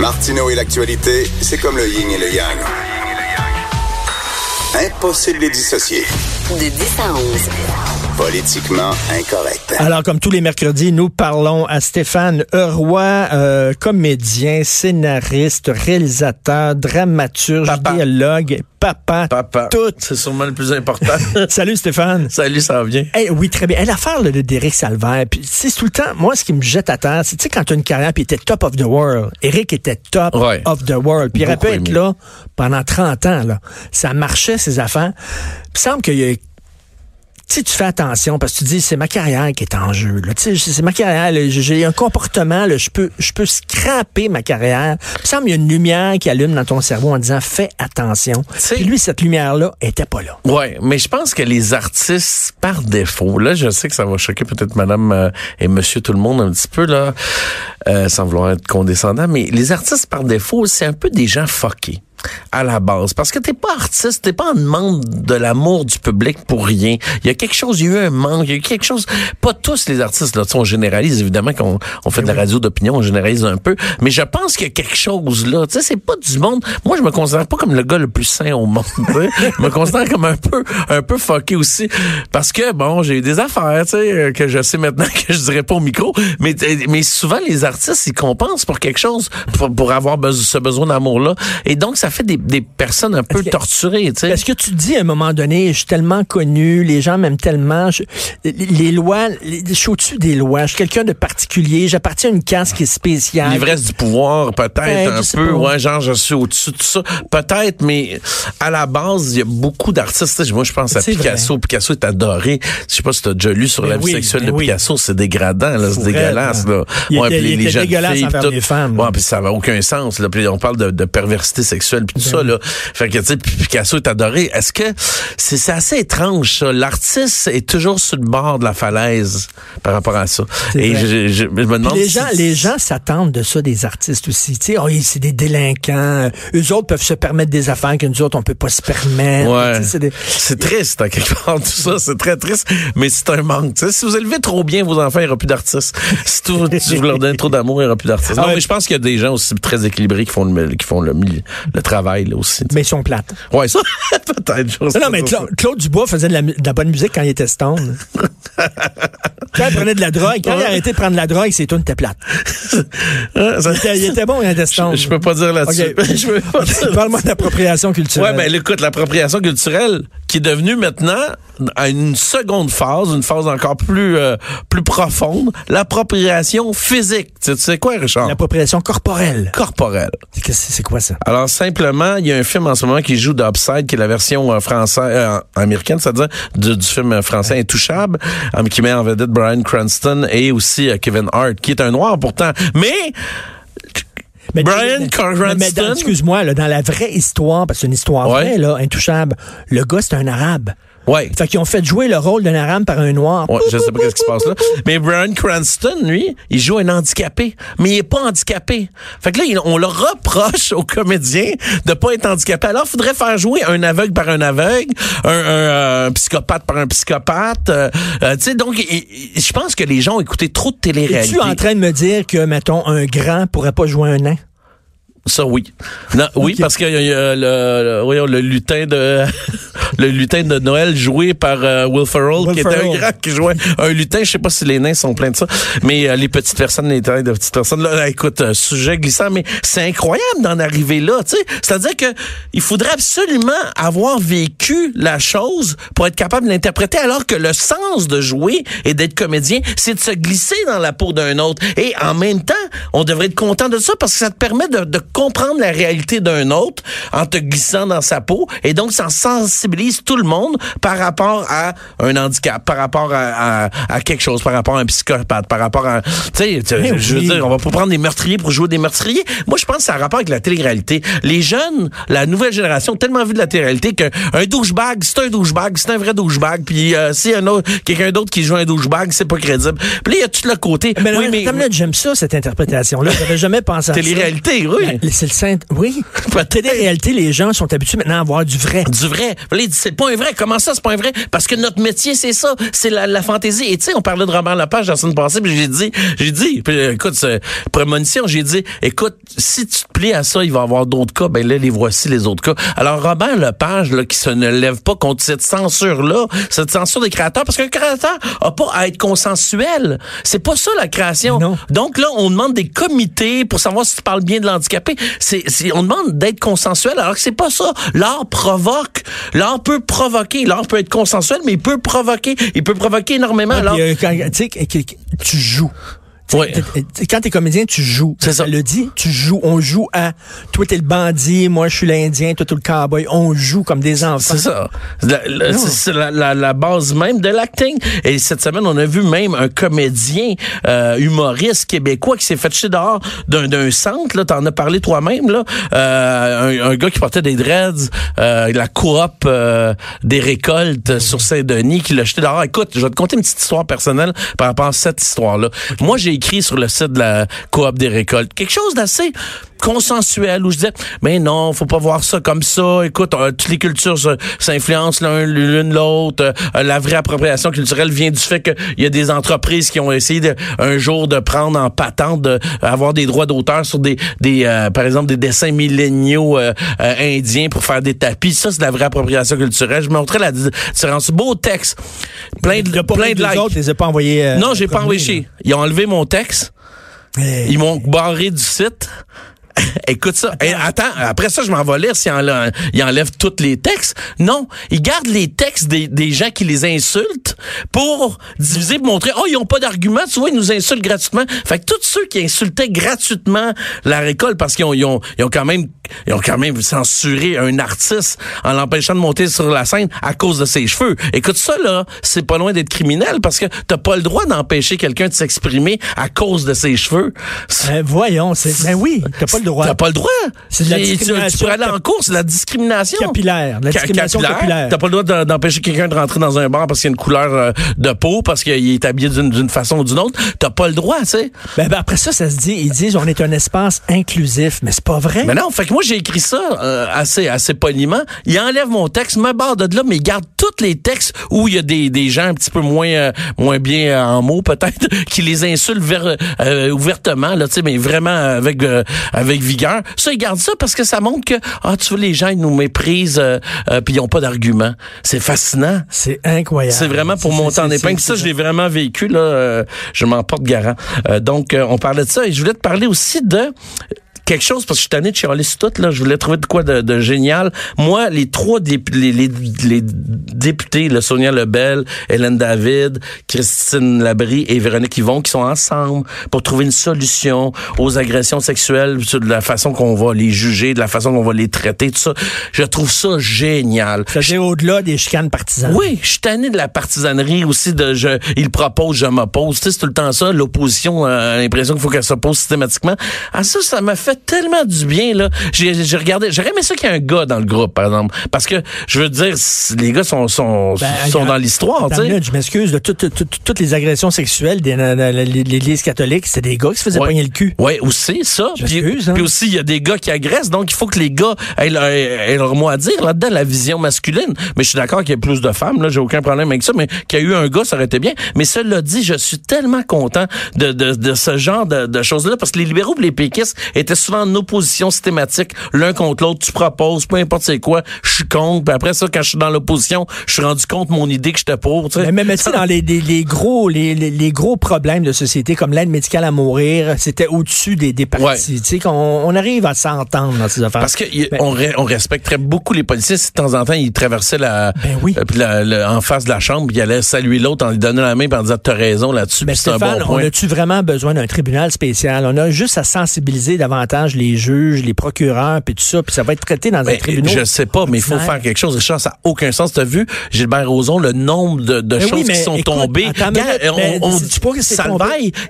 Martineau et l'actualité, c'est comme le yin et le yang. Impossible de les dissocier. De 10 à 11. Politiquement incorrect. Alors, comme tous les mercredis, nous parlons à Stéphane Roy, euh, comédien, scénariste, réalisateur, dramaturge, Papa. dialogue, papa, Papa. tout. C'est sûrement le plus important. Salut Stéphane. Salut, ça va bien? Eh oui, très bien. Eh, L'affaire de Derek Salvaire, puis c'est tout le temps, moi, ce qui me jette à terre, c'est, tu sais, quand tu as une carrière, puis il était top of the world. Eric était top Ouais. of the world. Puis il aurait pu être là pendant 30 ans, là. Ça marchait, ses affaires. Puis il semble qu'il y a tu sais, tu fais attention parce que tu dis c'est ma carrière qui est en jeu. Là. Tu sais, c'est ma carrière. J'ai un comportement. Là, je peux, je peux scraper ma carrière. Il me semble qu'il y a une lumière qui allume dans ton cerveau en disant fais attention. Puis lui, cette lumière-là était pas là. Ouais, mais je pense que les artistes, par défaut, là, je sais que ça va choquer peut-être madame euh, et monsieur tout le monde un petit peu, là, euh, sans vouloir être condescendant, mais les artistes, par défaut, c'est un peu des gens fuckés à la base. Parce que t'es pas artiste, t'es pas en demande de l'amour du public pour rien. Il y a quelque chose, il y a eu un manque, il y a eu quelque chose. Pas tous les artistes, là, on généralise, évidemment, qu'on on fait de la radio d'opinion, on généralise un peu, mais je pense qu'il y a quelque chose là. Tu sais, c'est pas du monde. Moi, je me considère pas comme le gars le plus sain au monde. je me considère comme un peu, un peu fucké aussi. Parce que, bon, j'ai eu des affaires, tu sais, euh, que je sais maintenant que je dirais pas au micro, mais, mais souvent, les artistes, ils compensent pour quelque chose, pour, pour avoir ce besoin d'amour-là. Et donc, ça fait des, des personnes un peu que- torturées, tu sais. Est-ce que tu te dis à un moment donné, je suis tellement connu, les gens m'aiment tellement, je- les, les lois, les- je suis au-dessus des lois, je suis quelqu'un de particulier, j'appartiens à une caste qui est spéciale. L'ivresse du pouvoir, peut-être Ouais, un peu. Ouais, genre, je suis au-dessus de ça. Peut-être, mais à la base, il y a beaucoup d'artistes. Moi, je pense à Picasso. Picasso est adoré. Je sais pas si tu as déjà lu sur Mais la vie oui, sexuelle mais de oui. Picasso. C'est dégradant. C'est dégueulasse, là. là. Il était- puis il était jeunes filles, les femmes. Ouais, puis ça n'a aucun sens, là. Puis on parle de, de perversité sexuelle, puis tout Ben ça, là. Fait que, tu sais, Picasso est adoré. Est-ce que c'est assez étrange, ça? L'artiste est toujours sur le bord de la falaise par rapport à ça. Et je, je- je me demande les si- gens, les gens s'attendent de ça des artistes aussi. Tu sais, oh, c'est des délinquants. Eux autres peuvent se permettre des affaires que nous autres on peut pas se permettre. Ouais. C'est des- triste, à quelque part, tout ça. C'est très triste, mais c'est un manque. tu sais. si vous élevez trop bien vos enfants, il n'y aura plus d'artistes. Si, tout- vous leur donnez trop d'amour, il n'y aura plus d'artistes. Ah non, mais je pense qu'il y a des gens aussi très équilibrés qui font le, qui font le travail, là, aussi. Mais ils sont plates. Ouais, ça, peut-être. Non, mais. Cla- Claude Dubois faisait de la, mu- de la bonne musique quand il était stone. quand il prenait de la drogue, quand il a arrêté de prendre de la drogue, ses tunes étaient plates. Ah, Il était, il était bon il était stone. Je, je peux pas dire là-dessus. Ok. Je peux pas dire. Parle-moi d'appropriation culturelle. Ouais, ben écoute, l'appropriation culturelle qui est devenue maintenant à une seconde phase, une phase encore plus euh, plus profonde, l'appropriation physique. Tu sais, quoi, Richard? L'appropriation corporelle. Corporelle. C'est quoi ça? Alors simplement, il y a un film en ce moment qui joue d'Upside, qui est la version euh, française, euh, américaine, c'est-à-dire du, du film français Intouchable, euh, qui met en vedette Brian Cranston et aussi Kevin Hart, qui est un noir pourtant, mais Mais- Brian Cranston. Excuse-moi, dans la vraie histoire, parce que c'est une histoire Ouais. vraie, là, intouchable, le gars, c'est un arabe. Ouais. Fait qu'ils ont fait jouer le rôle d'un arabe par un noir. Ouais, je sais pas qu'est-ce qui se passe là. Mais Brian Cranston, lui, il joue un handicapé. Mais il est pas handicapé. Fait que là, on le reproche aux comédiens de pas être handicapé. Alors, il faudrait faire jouer un aveugle par un aveugle, un, un, euh, psychopathe par un psychopathe. euh, euh, tu sais, donc, je pense que les gens ont écouté trop de télé-réalité. Es-tu en train de me dire que, mettons, un grand pourrait pas jouer un nain? Ça, oui. Non, oui, parce qu'il y a le, le, voyons, le lutin de le lutin de Noël joué par euh, Will Ferrell, Will qui était Ferrell. un grand qui jouait un lutin. Je sais pas si les nains sont pleins de ça, mais euh, les petites personnes, les tailles de petites personnes, là, là, écoute, euh, sujet glissant, mais c'est incroyable d'en arriver là, tu sais. C'est-à-dire que il faudrait absolument avoir vécu la chose pour être capable de l'interpréter, alors que le sens de jouer et d'être comédien, c'est de se glisser dans la peau d'un autre. Et en même temps, on devrait être content de ça parce que ça te permet de, de comprendre la réalité d'un autre en te glissant dans sa peau. Et donc, ça sensibilise tout le monde par rapport à un handicap, par rapport à, à, à quelque chose, par rapport à un psychopathe, par rapport à... Tu sais, je veux dire, on va pas prendre des meurtriers pour jouer des meurtriers. Moi, je pense que ça a rapport avec la télé-réalité. Les jeunes, la nouvelle génération, ont tellement vu de la télé-réalité qu'un un douchebag, c'est un douchebag, c'est un vrai douchebag. Puis euh, si un autre, quelqu'un d'autre qui joue un douchebag, c'est pas crédible. Puis là, il y a tout le côté. Mais, oui, mais, mais j'aime ça, cette interprétation-là. J'avais jamais pensé à ça. télé-réalité, oui. Ben, C'est le saint. Oui. Télé-réalité, les gens sont habitués maintenant à voir du vrai. Du vrai. Là, c'est pas un vrai. Comment ça, c'est pas un vrai? Parce que notre métier, c'est ça. C'est la, la fantaisie. Et tu sais, on parlait de Robert Lepage la semaine passée, puis j'ai dit, j'ai dit, puis, euh, écoute, c'est prémonition, j'ai dit, écoute, si tu te plies à ça, il va y avoir d'autres cas. Ben là, les voici, les autres cas. Alors, Robert Lepage, là, qui se ne lève pas contre cette censure-là, cette censure des créateurs, parce qu'un créateur a pas à être consensuel. C'est pas ça, la création. Non. Donc là, on demande des comités pour savoir si tu parles bien de l'handicapé. C'est- on demande d'être consensuel, alors que c'est pas ça. L'art provoque. L'art peut provoquer. L'art peut être consensuel, mais il peut provoquer. Il peut provoquer énormément. Alors, Puis, euh, quand- tu joues. T- t- Quand t'es comédien, tu joues. C'est ça. le dit, tu joues. On joue à toi t'es le bandit, moi je suis l'Indien, toi t'es le cowboy. On joue comme des enfants. C'est ça. C'est la, la- la base même de l'acting. Et cette semaine, on a vu même un comédien euh, humoriste québécois qui s'est fait jeter dehors d'un centre. Là, t'en as parlé toi-même. Là, Euh, un, un gars qui portait des dreads, euh, la coop euh, des récoltes sur Saint-Denis, qui l'a jeté dehors. Écoute, je vais te conter une petite histoire personnelle par rapport à cette histoire-là. Moi, j'ai écrit sur le site de la coop des récoltes. Quelque chose d'assez consensuel où je disais mais non faut pas voir ça comme ça. Écoute euh, toutes les cultures s'influencent l'un l'une l'autre. Euh, la vraie appropriation culturelle vient du fait qu'il y a des entreprises qui ont essayé de, un jour de prendre en patente de avoir des droits d'auteur sur des des euh, par exemple des dessins milléniaux euh, indiens pour faire des tapis. Ça c'est de la vraie appropriation culturelle. Je montrais la différence. Beau texte. Plein de plein de likes. autres, les pas envoyés. non j'ai pas envoyé ils ont enlevé mon texte. Ils m'ont barré du site. Écoute ça. Et attends, après ça, je m'en vais lire ils enlèvent tous les textes. Non, ils gardent les textes des, des gens qui les insultent pour diviser, pour montrer, oh, ils ont pas d'argument, tu vois, ils nous insultent gratuitement. Fait que tous ceux qui insultaient gratuitement la récolte parce qu'ils ont, ils ont, ils ont quand même, ils ont quand même censuré un artiste en l'empêchant de monter sur la scène à cause de ses cheveux. Écoute ça, là, c'est pas loin d'être criminel parce que t'as pas le droit d'empêcher quelqu'un de s'exprimer à cause de ses cheveux. ben, voyons, c'est. Ben oui, t'as pas le droit. T'as pas le droit. C'est de la Tu- tu- Tu discrimination pourrais aller en cours, c'est la discrimination. Capillaire. La discrimination capillaire. T'as pas le droit d'empêcher quelqu'un de rentrer dans un bar parce qu'il y a une couleur euh, de peau, parce qu'il est habillé d'une façon ou d'une autre. T'as pas le droit, tu sais. Ben, ben, après ça, ça se dit, ils disent on est un espace inclusif, mais c'est pas vrai. Mais non, fait que moi j'ai écrit ça euh, assez assez poliment. Il enlève mon texte, me barre de là, mais il garde tous les textes où il y a des, des gens un petit peu moins euh, moins bien euh, en mots peut-être qui les insultent ver- euh, ouvertement là, tu sais, mais vraiment avec euh, avec vigueur. Ça, il garde ça parce que ça montre que ah tu vois les gens ils nous méprisent euh, euh, puis ils ont pas d'argument. C'est fascinant. C'est incroyable. C'est vraiment pour monter en épingle. Ça, je l'ai vraiment vécu, là. euh, je m'en porte garant. Euh, donc, euh, on parlait de ça et je voulais te parler aussi de quelque chose parce que je suis tanné de chialer tout là je voulais trouver de quoi de, de génial moi les trois dép- les, les, les députés là, Sonia Lebel Hélène David Christine Labrie et Véronique Yvon qui sont ensemble pour trouver une solution aux agressions sexuelles sur de la façon qu'on va les juger de la façon qu'on va les traiter tout ça je trouve ça génial C'est-à-dire au-delà des chicanes partisanes. oui, je suis tanné de la partisanerie aussi de je il propose, je m'oppose. Tu sais, c'est tout le temps ça. L'opposition a l'impression qu'il faut qu'elle s'oppose systématiquement. Ah ça, ça m'a fait tellement du bien là. J'ai j'ai regardé, j'aurais aimé ça qu'il y ait un gars dans le groupe, par exemple, parce que je veux dire, les gars sont sont Ben, sont dans l'histoire, tu sais. je m'excuse. là, toutes, toutes- toutes les agressions sexuelles de l'Église catholique, c'était des gars qui se faisaient Ouais. pogner le cul. Ouais, aussi ça. Je Puis, hein. puis aussi il y a des gars qui agressent, donc il faut que les gars aient leur, aient leur mot à dire là-dedans, la vision masculine. Mais je suis d'accord qu'il y ait plus de femmes, là, j'ai aucun problème avec ça, mais qu'il y a eu un gars, ça aurait été bien. Mais cela dit, je suis tellement content de, de, de ce genre de, de choses-là, parce que les libéraux et les péquistes étaient souvent en opposition systématique, l'un contre l'autre. Tu proposes, peu importe c'est quoi, je suis contre. Puis après ça, quand je suis dans l'opposition, je suis rendu compte mon idée que j'étais pour. Tu sais. Mais même tu sais, dans les, les, les gros les, les, gros problèmes de société comme l'aide médicale à mourir, c'était au-dessus des, des partis. Ouais. Tu sais qu'on on arrive à s'entendre dans ces affaires. Parce que Ben- on, re- on respecterait beaucoup les policiers si de temps en temps ils traversaient la, Ben oui. euh, puis la- en face de la chambre, puis ils allaient saluer l'autre en lui donnant la main et en disant t'as raison là-dessus. Mais puis c'est un Stéphane, bon on a-tu vraiment besoin d'un tribunal spécial? On a juste à sensibiliser davantage les juges, les procureurs, puis tout ça, puis ça va être traité dans un tribunal. je sais pas, mais il faut faire quelque chose. Richard, ça n'a aucun sens. T'as vu, Gilbert Rozon, le nombre de, de choses oui, qui sont écoute, tombées. minute, on, on, sais-tu pas que c'est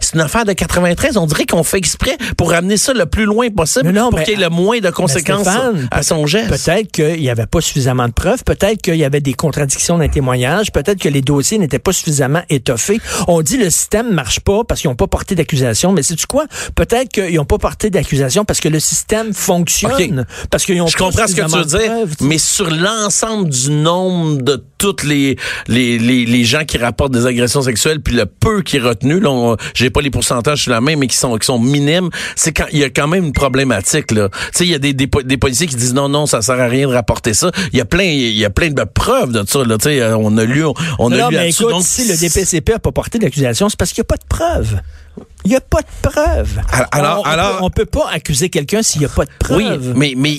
c'est une affaire de 93. On dirait qu'on fait exprès pour ramener ça le plus loin possible Non, non, pour qu'il y ait le moins de conséquences Stéphane, à son geste. Peut-être qu'il n'y avait pas suffisamment de preuves, peut-être qu'il y avait des contradictions dans les témoignages, peut-être que les dossiers n'étaient pas suffisamment étoffés. On dit le système marche pas parce qu'ils n'ont pas porté d'accusation, mais c'est tu quoi? Peut-être qu'ils n'ont pas porté d'accusation parce que le système fonctionne. Parce qu'ils ont Je comprends ce que tu veux dire, mais sur l'ensemble du nombre de toutes les, les, les, les, gens qui rapportent des agressions sexuelles, puis le peu qui est retenu, là, j'ai pas les pourcentages sur la main, mais qui sont, qui sont minimes, c'est quand il y a quand même une problématique, là. Tu sais, il y a des, des, des, policiers qui disent non, non, ça sert à rien de rapporter ça. Il y a plein, il y a plein de preuves de ça, là. Tu sais, on a lu, on, a lu mais écoute, donc, si le DPCP a pas porté d'accusation, c'est parce qu'il n'y a pas de preuves. Il n'y a pas de preuves. Alors, on, alors, peut, on peut pas accuser quelqu'un s'il n'y a pas de preuves. Oui, mais, mais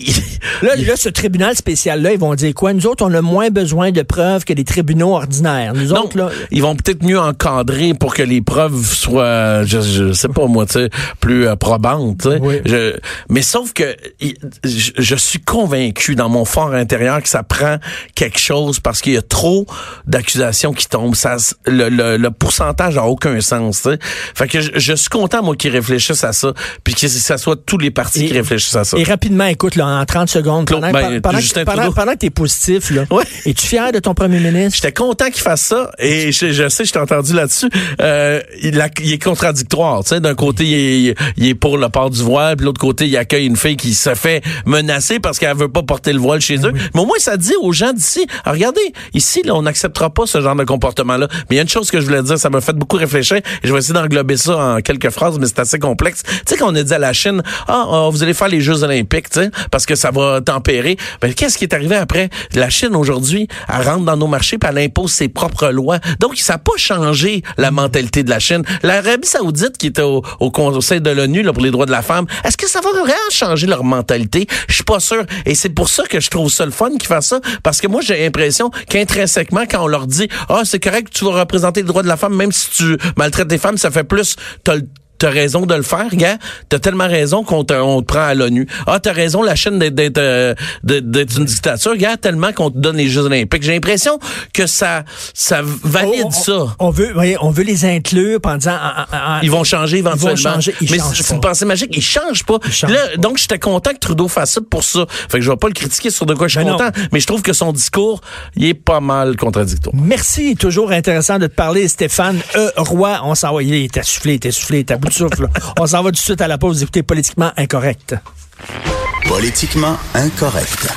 là, là, ce tribunal spécial-là, ils vont dire quoi? Nous autres, on a moins besoin de preuves que les tribunaux ordinaires. Nous non, autres, là, ils vont peut-être mieux encadrer pour que les preuves soient, je, je sais pas moi, tu sais, plus euh, probantes. Oui. Je, mais sauf que je, je, suis convaincu dans mon fort intérieur que ça prend quelque chose parce qu'il y a trop d'accusations qui tombent. Ça, le, le, le pourcentage a aucun sens. T'sais. Fait que je, je suis content, moi, qu'ils réfléchissent à ça, puis que ça soit tous les partis et, qui réfléchissent à ça. Et rapidement, écoute, là, en 30 secondes, Claude, pendant, ben, pendant, Justin pendant, pendant que t'es positif, là, Ouais. es-tu fier de ton premier ministre? J'étais content qu'il fasse ça, et je, je sais, je t'ai entendu là-dessus, euh, il, a- il est contradictoire. Tu sais, d'un côté, il est, il est pour le port du voile, puis de l'autre côté, il accueille une fille qui se fait menacer parce qu'elle veut pas porter le voile chez eux. Mais au moins, ça dit aux gens d'ici, Ah, regardez, ici, là, on n'acceptera pas ce genre de comportement-là. Mais il y a une chose que je voulais dire, ça m'a fait beaucoup réfléchir, et je vais essayer d'englober ça en quelques phrases, mais c'est assez complexe. Tu sais, quand on a dit à la Chine, ah, ah, vous allez faire les Jeux olympiques, tu parce que ça va tempérer. Ben, qu'est-ce qui est arrivé après? La Chine, aujourd'hui, elle rentre dans nos marchés puis elle impose ses propres lois. Donc, ça n'a pas changé la mentalité de la Chine. L'Arabie saoudite, qui était au, au Conseil de l'ONU là, pour les droits de la femme, est-ce que ça va vraiment changer leur mentalité? Je suis pas sûr. Et c'est pour ça que je trouve ça le fun qu'ils fassent ça, parce que moi, j'ai l'impression qu'intrinsèquement, quand on leur dit, ah, c'est correct, tu vas représenter les droits de la femme, même si tu maltraites les femmes, ça fait plus, t'as le T'as raison de le faire, gars. T'as tellement raison qu'on te, on te prend à l'ONU. Ah, t'as raison, la Chine d'être d'être euh, d'être- une dictature, gars, tellement qu'on te donne les Jeux olympiques. J'ai l'impression que ça ça valide on, ça. On veut, oui, on veut les inclure en disant. en- Ils vont changer éventuellement. changer, ils mais c'est une pensée magique. Ils changent pas. Ils changent Là, pas. donc, j'étais content que Trudeau fasse ça pour ça. Fait que je vais pas le critiquer sur de quoi je suis Ben non. content. Mais je trouve que son discours, il est pas mal contradictoire. Merci, toujours intéressant de te parler, Stéphane E. Roy. On s'en va, il est essoufflé, il est essoufflé, il à bout On s'en va tout de suite à la pause, écoutez Politiquement Incorrect. Politiquement incorrect.